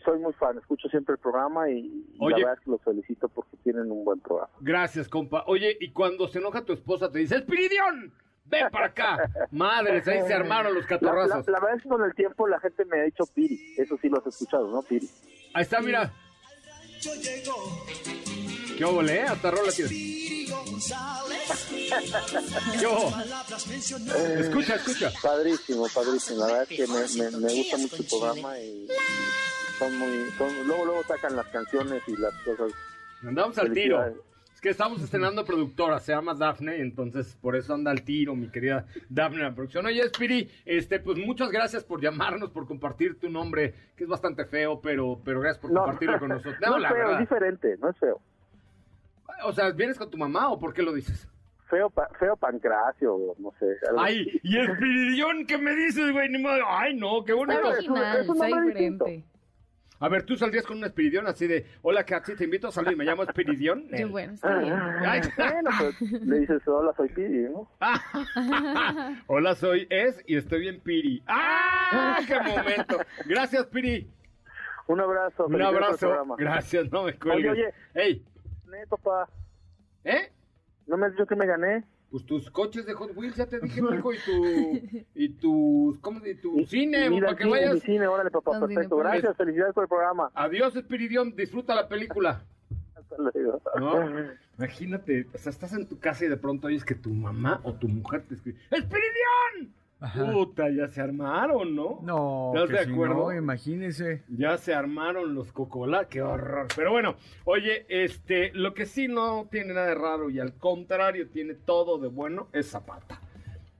soy muy fan. Escucho siempre el programa y, y Oye. la verdad es que los felicito porque tienen un buen programa. Gracias, compa. Oye, y cuando se enoja tu esposa te dice, ¡Espiridión! ¡Ven para acá! Madres, ahí se armaron los La, la, catorrazos. la verdad es que con el tiempo la gente me ha dicho Piri. Eso sí lo has escuchado, ¿no? Piri. Ahí está, mira. ¿Qué óvole, eh? Hasta rola tiene. ¿Qué óvole? Eh, Escucha, escucha. Padrísimo, padrísimo. La verdad es que me, me, me gusta mucho el programa y son muy... Son, luego, luego sacan las canciones y las cosas. Andamos al tiro. Es que estamos estrenando productora, se llama Dafne, y entonces por eso anda al tiro, mi querida Dafne, la producción. Oye, Spiri, este, pues muchas gracias por llamarnos, por compartir tu nombre, que es bastante feo, pero, pero gracias por No, compartirlo con nosotros. no No, es la feo, es verdad. diferente, no es feo. O sea, ¿vienes con tu mamá o por qué lo dices? Feo, pa- feo pancracio, no sé. algo Ay, así. y el Spiridón, ¿qué me dices, güey? Ni modo. Ay, no, qué bonito. Está original, es un está nombre diferente. A ver, tú saldrías con un Espiridión así de, hola, Katsi, te invito a salir, me llamo Espiridión. Yo, bueno, está bien. Ay. Bueno, pues le dices, hola, soy Piri, ¿no? Hola, soy Es y estoy bien Piri. ¡Ah! ¡Qué momento! Gracias, Piri. Un abrazo. Un abrazo. Gracias, no me cuelgues. Oye, oye. Ey, Gané, papá. ¿eh? ¿No me has dicho que me gané? Pues tus coches de Hot Wheels, ya te dije, mijo, y tu, y tu, ¿cómo dice? Tu cine, Mira, para que vayas. mi cine, órale, papá, perfecto. Cine, Gracias, felicidades por el programa. Adiós, Espiridión, disfruta la película. Hasta luego. ¿No? Imagínate, o sea, estás en tu casa y de pronto oyes que tu mamá o tu mujer te escribe, ¡Espiridión! Puta, ya se armaron, ¿no? No, ¿Estás que de si acuerdo? no, imagínese. Ya se armaron los cocola, qué horror. Pero bueno, oye, este, lo que sí no tiene nada de raro y al contrario tiene todo de bueno es Zapata.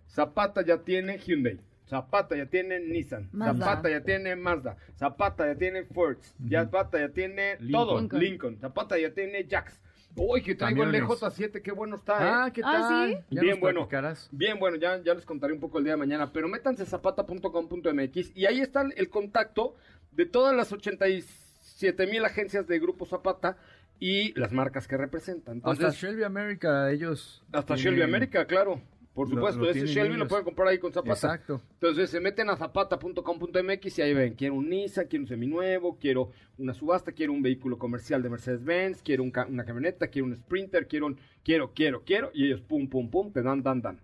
Zapata ya tiene Hyundai. Zapata ya tiene Nissan, Mazda. Zapata ya tiene Mazda, Zapata ya tiene Ford, Zapata ya tiene todo, Lincoln. Lincoln, Zapata ya tiene Jax. Uy, que traigo el Camiones. EJ7, qué bueno está, ¿eh? Ah, ¿qué tal? Ah, ¿sí? Ya Bien bueno. Bien, bueno, ya, ya les contaré un poco el día de mañana, pero métanse zapata.com.mx y ahí está el contacto de todas las 87 mil agencias de Grupo Zapata y las marcas que representan. Hasta Shelby America, ellos. hasta tienen- Shelby América, claro. Por supuesto, lo ese Shelby lo pueden comprar ahí con Zapata. Exacto. Entonces se meten a zapata.com.mx y ahí ven, quiero un Nissan, quiero un seminuevo, quiero una subasta, quiero un vehículo comercial de Mercedes-Benz, quiero un ca- una camioneta, quiero un Sprinter, quiero un, quiero, quiero, quiero, y ellos pum, pum, pum, te dan, dan, dan.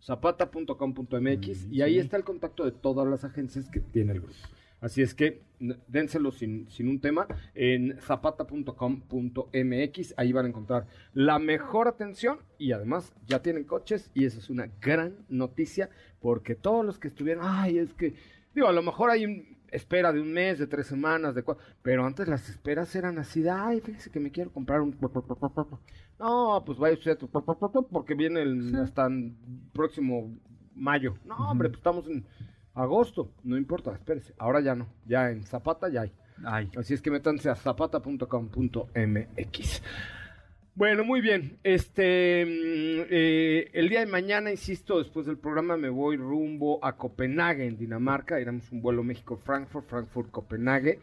Zapata.com.mx y ahí está el contacto de todas las agencias que tiene el grupo. Así es que dénselo sin, sin un tema en zapata.com.mx. Ahí van a encontrar la mejor atención y además ya tienen coches y eso es una gran noticia porque todos los que estuvieron, ay, es que, digo, a lo mejor hay un espera de un mes, de tres semanas, de cuatro, pero antes las esperas eran así de, ay, fíjese que me quiero comprar un... No, pues vaya usted porque viene el, hasta el próximo mayo. No, hombre, pues estamos en agosto, no importa, espérese, ahora ya no, ya en Zapata ya hay. Ay. Así es que métanse a zapata.com.mx. Bueno, muy bien. Este, mm, eh, el día de mañana, insisto, después del programa me voy rumbo a Copenhague, en Dinamarca. Iremos un vuelo México-Frankfurt, Frankfurt-Copenhague.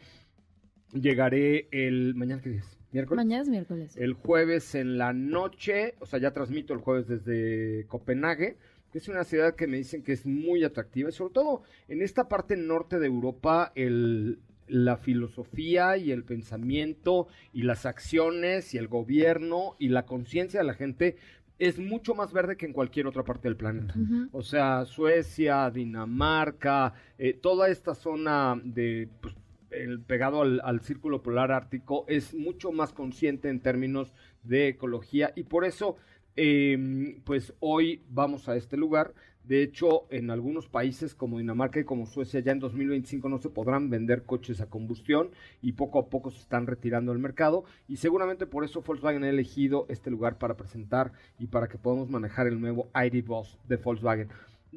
Llegaré el... ¿Mañana qué día es? ¿Miércoles? Mañana es miércoles. El jueves en la noche, o sea, ya transmito el jueves desde Copenhague, es una ciudad que me dicen que es muy atractiva, y sobre todo en esta parte norte de Europa, el, la filosofía y el pensamiento y las acciones y el gobierno y la conciencia de la gente es mucho más verde que en cualquier otra parte del planeta. O sea, Suecia, Dinamarca, eh, toda esta zona de pues, el pegado al, al círculo polar ártico es mucho más consciente en términos de ecología y por eso eh, pues hoy vamos a este lugar. De hecho, en algunos países como Dinamarca y como Suecia ya en 2025 no se podrán vender coches a combustión y poco a poco se están retirando del mercado y seguramente por eso Volkswagen ha elegido este lugar para presentar y para que podamos manejar el nuevo ID Boss de Volkswagen.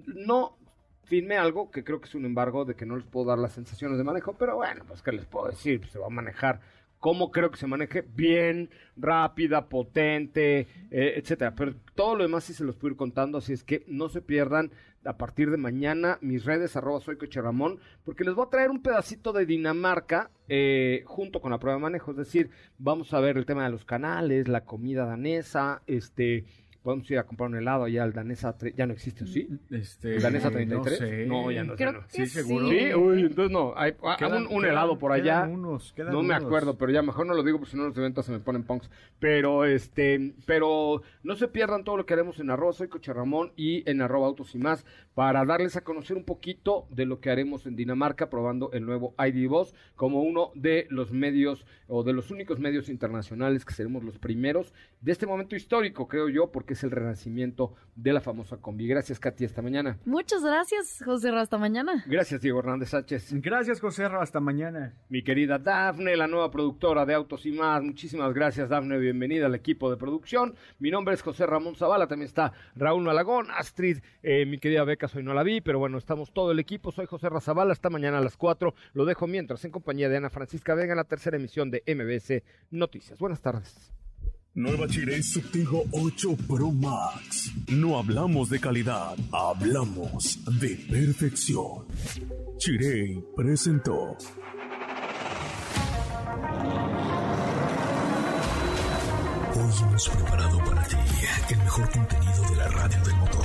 No firme algo que creo que es un embargo de que no les puedo dar las sensaciones de manejo, pero bueno, pues qué les puedo decir, se va a manejar cómo creo que se maneje bien, rápida, potente, eh, etcétera. Pero todo lo demás sí se los puedo ir contando, así es que no se pierdan a partir de mañana mis redes arroba soy Ramón, porque les voy a traer un pedacito de Dinamarca eh, junto con la prueba de manejo, es decir, vamos a ver el tema de los canales, la comida danesa, este podemos ir a comprar un helado allá al Danesa, tre- ya no existe, ¿o ¿sí? Este, ¿El Danesa no 33? sé. No, ya no. Creo ya no. que Sí, seguro. Sí, uy, entonces no, hay, Quedan- un, un quedan- helado por allá. quedan unos, quedan no me acuerdo, pero ya mejor no lo digo porque si no los eventos se me ponen punks. Pero este, pero no se pierdan todo lo que haremos en arroba soy Coche Ramón y en arroba autos y más para darles a conocer un poquito de lo que haremos en Dinamarca probando el nuevo ID Boss como uno de los medios o de los únicos medios internacionales que seremos los primeros de este momento histórico, creo yo, porque es el renacimiento de la famosa combi. Gracias, Katy, hasta mañana. Muchas gracias, José. Hasta mañana. Gracias, Diego Hernández Sánchez. Gracias, José. Hasta mañana. Mi querida Dafne, la nueva productora de Autos y más. Muchísimas gracias, Dafne. Bienvenida al equipo de producción. Mi nombre es José Ramón Zavala. También está Raúl Malagón, Astrid, eh, mi querida Beca, hoy no la vi, pero bueno, estamos todo el equipo. Soy José Razabala. Hasta mañana a las 4. Lo dejo mientras en compañía de Ana Francisca Vega en la tercera emisión de MBS Noticias. Buenas tardes. Nueva Chirey Subtigo 8 Pro Max. No hablamos de calidad, hablamos de perfección. Chirey presentó. Hoy hemos preparado para ti el mejor contenido de la radio del motor.